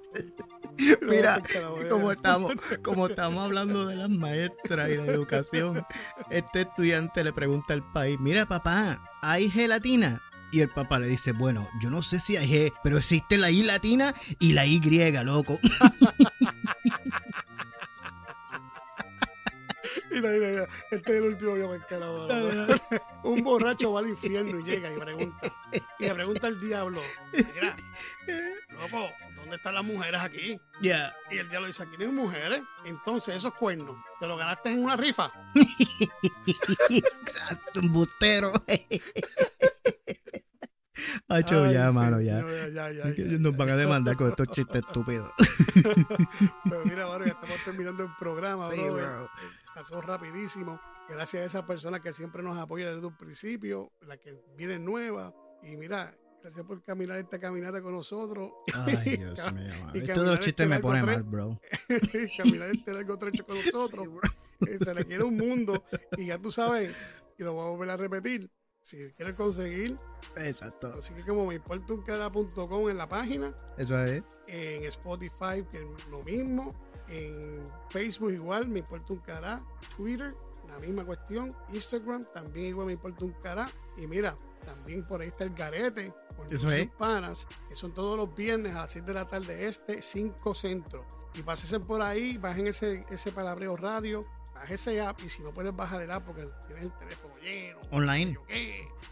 Speaker 3: Mira, como estamos, como estamos hablando de las maestras y la educación, este estudiante le pregunta al país, mira papá, ¿hay gelatina? Y el papá le dice, bueno, yo no sé si hay G, pero existe la I latina y la Y, loco.
Speaker 2: Mira, mira, mira. Este es el último que me ahora. Un borracho va al infierno y llega y pregunta. Y le pregunta al diablo: Mira, loco, ¿dónde están las mujeres aquí?
Speaker 3: Ya.
Speaker 2: Y el diablo dice: Aquí no hay mujeres. Entonces, esos cuernos, ¿te los ganaste en una rifa?
Speaker 3: Exacto, un bustero. Hacho, ya,
Speaker 2: sí,
Speaker 3: mano, ya.
Speaker 2: ya, ya, ya,
Speaker 3: Nos van a demandar con estos chistes estúpidos.
Speaker 2: Pero mira, ahora ya estamos terminando el programa,
Speaker 3: Sí,
Speaker 2: brother.
Speaker 3: bro.
Speaker 2: Pasó rapidísimo. Gracias a esas personas que siempre nos apoyan desde un principio, las que vienen nuevas. Y mira, gracias por caminar esta caminata con nosotros.
Speaker 3: Ay, Dios mío,
Speaker 2: y caminar
Speaker 3: los chistes
Speaker 2: este
Speaker 3: me
Speaker 2: tren.
Speaker 3: mal, bro.
Speaker 2: caminar este largo trecho con nosotros.
Speaker 3: Sí, bro.
Speaker 2: Eh, se le quiere un mundo. Y ya tú sabes, y lo voy a volver a repetir. Si quieres conseguir,
Speaker 3: Exacto.
Speaker 2: consigue como me importa un cara.com en la página,
Speaker 3: Eso es.
Speaker 2: en Spotify, que es lo mismo, en Facebook igual, me importa un cara, Twitter, la misma cuestión, Instagram, también igual me importa un cara. Y mira, también por ahí está el garete, con
Speaker 3: Eso es.
Speaker 2: panas, que son todos los viernes a las 6 de la tarde este, 5 centro. Y pásense por ahí, bajen ese, ese palabreo radio, bajen ese app, y si no puedes bajar el app porque tienes el teléfono lleno,
Speaker 3: Online.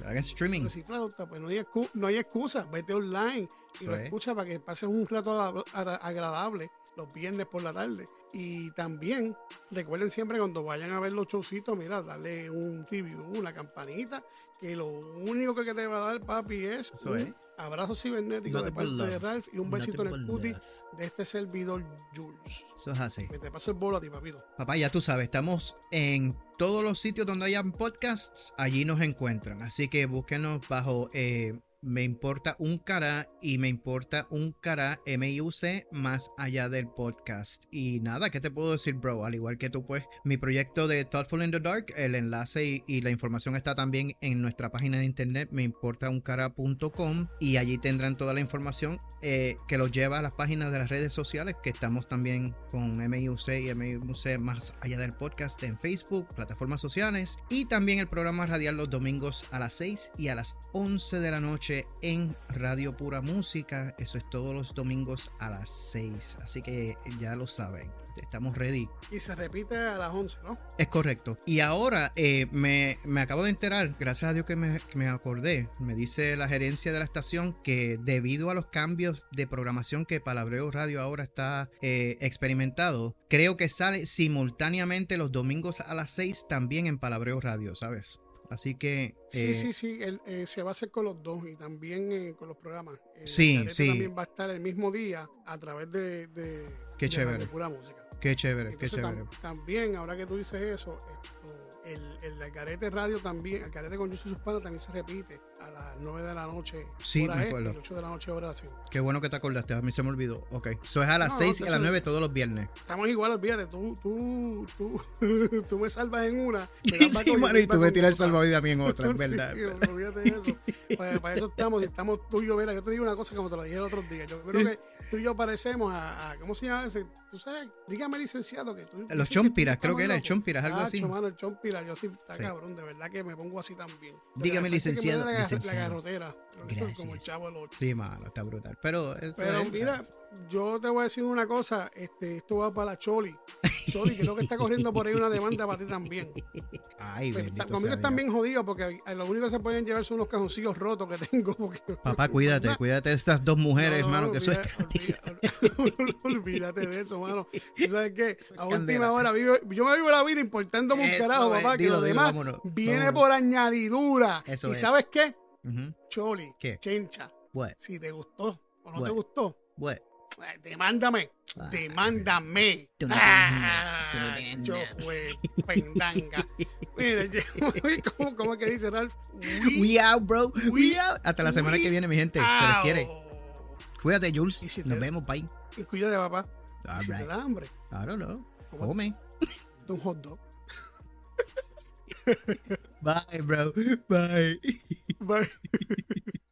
Speaker 3: Hagan streaming.
Speaker 2: pues no hay, no hay excusa, vete online y
Speaker 3: Eso
Speaker 2: lo
Speaker 3: es.
Speaker 2: escucha para que pases un rato agra- agra- agradable los viernes por la tarde. Y también recuerden siempre cuando vayan a ver los showcitos, mira, darle un review, una campanita, que lo único que te va a dar, papi, es
Speaker 3: Eso
Speaker 2: un
Speaker 3: es.
Speaker 2: abrazo cibernético de parte de. Ralph y un besito en el cuti de este servidor Jules.
Speaker 3: Eso es así.
Speaker 2: Que te paso el bolo a ti, papito.
Speaker 3: Papá, ya tú sabes, estamos en todos los sitios donde hayan podcasts, allí nos encuentran. Así que búsquenos bajo eh, Me Importa un Cara y Me Importa un Cara M-I-U-C más allá del podcast. Y nada, ¿qué te puedo decir, bro? Al igual que tú, pues, mi proyecto de Thoughtful in the Dark, el enlace y, la información está también en nuestra página de internet, meimportauncara.com y allí tendrán toda la información eh, que los lleva a las páginas de las redes sociales, que estamos también con MIUC y MIUC más allá del podcast en Facebook, plataformas sociales y también el programa radial los domingos a las 6 y a las 11 de la noche en Radio Pura Música. Eso es todos los domingos a las 6. Así que ya lo saben, estamos ready
Speaker 2: Y se repite a las 11, ¿no?
Speaker 3: es correcto. Y ahora eh, me, me acabo de enterar, gracias a Dios que me, que me acordé, me dice la gerencia de la estación que debido a los cambios de programación que Palabreo Radio ahora está eh, experimentado, creo que sale simultáneamente los domingos a las 6 también en Palabreo Radio, ¿sabes? Así que...
Speaker 2: Sí,
Speaker 3: eh,
Speaker 2: sí, sí, el- eh, se va a hacer con los dos y también eh, con los programas. El
Speaker 3: Sí, sí.
Speaker 2: También va a estar el mismo día a través de, de,
Speaker 3: Qué
Speaker 2: de
Speaker 3: chévere.
Speaker 2: Pura Música.
Speaker 3: Qué chévere, qué
Speaker 2: tam-
Speaker 3: chévere.
Speaker 2: también, ahora que tú dices eso, esto, el, el Algarete Radio también, Algarete con Yusuf Suspana también se repite a las 9 de la noche,
Speaker 3: Sí,
Speaker 2: hora
Speaker 3: me
Speaker 2: este,
Speaker 3: acuerdo.
Speaker 2: y 8 de la noche, hora así.
Speaker 3: Qué bueno que te acordaste, a mí se me olvidó. Ok, eso es a las
Speaker 2: No,
Speaker 3: 6 y a las
Speaker 2: eso-
Speaker 3: 9 todos los viernes.
Speaker 2: Estamos igual, olvídate, tú, tú, tú, tú me salvas en una.
Speaker 3: sí,
Speaker 2: te
Speaker 3: y tú me tiras el
Speaker 2: en
Speaker 3: salvavidas a mí en otra, es
Speaker 2: Sí,
Speaker 3: verdad.
Speaker 2: olvídate de eso. Para, para eso estamos, estamos tú y yo, mira, yo te digo una cosa como te la dije el otro día. Yo creo que tú y yo parecemos a, a- ¿cómo se llama ese? Tú sabes, dígame licenciado que tú.
Speaker 3: Los chompiras, creo que era el chompiras, algo así.
Speaker 2: Mano, el yo sí, está
Speaker 3: Sí.
Speaker 2: cabrón, de verdad que me pongo así también.
Speaker 3: Dígame,
Speaker 2: la
Speaker 3: licenciado,
Speaker 2: La,
Speaker 3: licenciado.
Speaker 2: garrotera, como el
Speaker 3: Gracias.
Speaker 2: chavo.
Speaker 3: Sí, mano, está brutal. Pero, eso
Speaker 2: Pero
Speaker 3: es-
Speaker 2: mira, yo te voy a decir una cosa, este, esto va para la Choli. Choli, creo que está corriendo por ahí una demanda para ti también.
Speaker 3: Ay,
Speaker 2: Pues, conmigo están bien jodidos porque lo único que se pueden llevar son unos cajoncillos rotos que tengo. Porque,
Speaker 3: Papá, cuídate,
Speaker 2: Nah,
Speaker 3: cuídate de estas dos mujeres,
Speaker 2: no, no,
Speaker 3: mano, que
Speaker 2: olvida- olvida- olvídate de eso, mano. ¿Tú ¿Sabes qué? A última hora, vivo- yo me vivo la vida importando un carajo, papá, que
Speaker 3: dilo,
Speaker 2: lo
Speaker 3: dilo,
Speaker 2: demás
Speaker 3: vámonos,
Speaker 2: viene
Speaker 3: vámonos.
Speaker 2: por añadidura.
Speaker 3: Eso
Speaker 2: ¿Y
Speaker 3: es.
Speaker 2: sabes qué? Choli,
Speaker 3: ¿Qué?
Speaker 2: chencha,
Speaker 3: What?
Speaker 2: si te gustó o no te gustó,
Speaker 3: What?
Speaker 2: eh, demándame.
Speaker 3: Ah,
Speaker 2: Demándame.
Speaker 3: Tú no
Speaker 2: Ah,
Speaker 3: nada, tú no tienes
Speaker 2: yo fue pendanga. Mira, ¿cómo, ¿cómo es que dice Ralph?
Speaker 3: We out, bro. We,
Speaker 2: we-
Speaker 3: out. Hasta la semana que viene, mi gente. Se les quiere. Cuídate, Jules.
Speaker 2: Si
Speaker 3: Nos
Speaker 2: te-
Speaker 3: vemos, bye.
Speaker 2: Y cuídate, papá. Y
Speaker 3: All
Speaker 2: si te
Speaker 3: right.
Speaker 2: da hambre,
Speaker 3: I don't know.
Speaker 2: ¿cómo
Speaker 3: Come.
Speaker 2: te un hot dog?
Speaker 3: Bye, bro. Bye.
Speaker 2: Bye.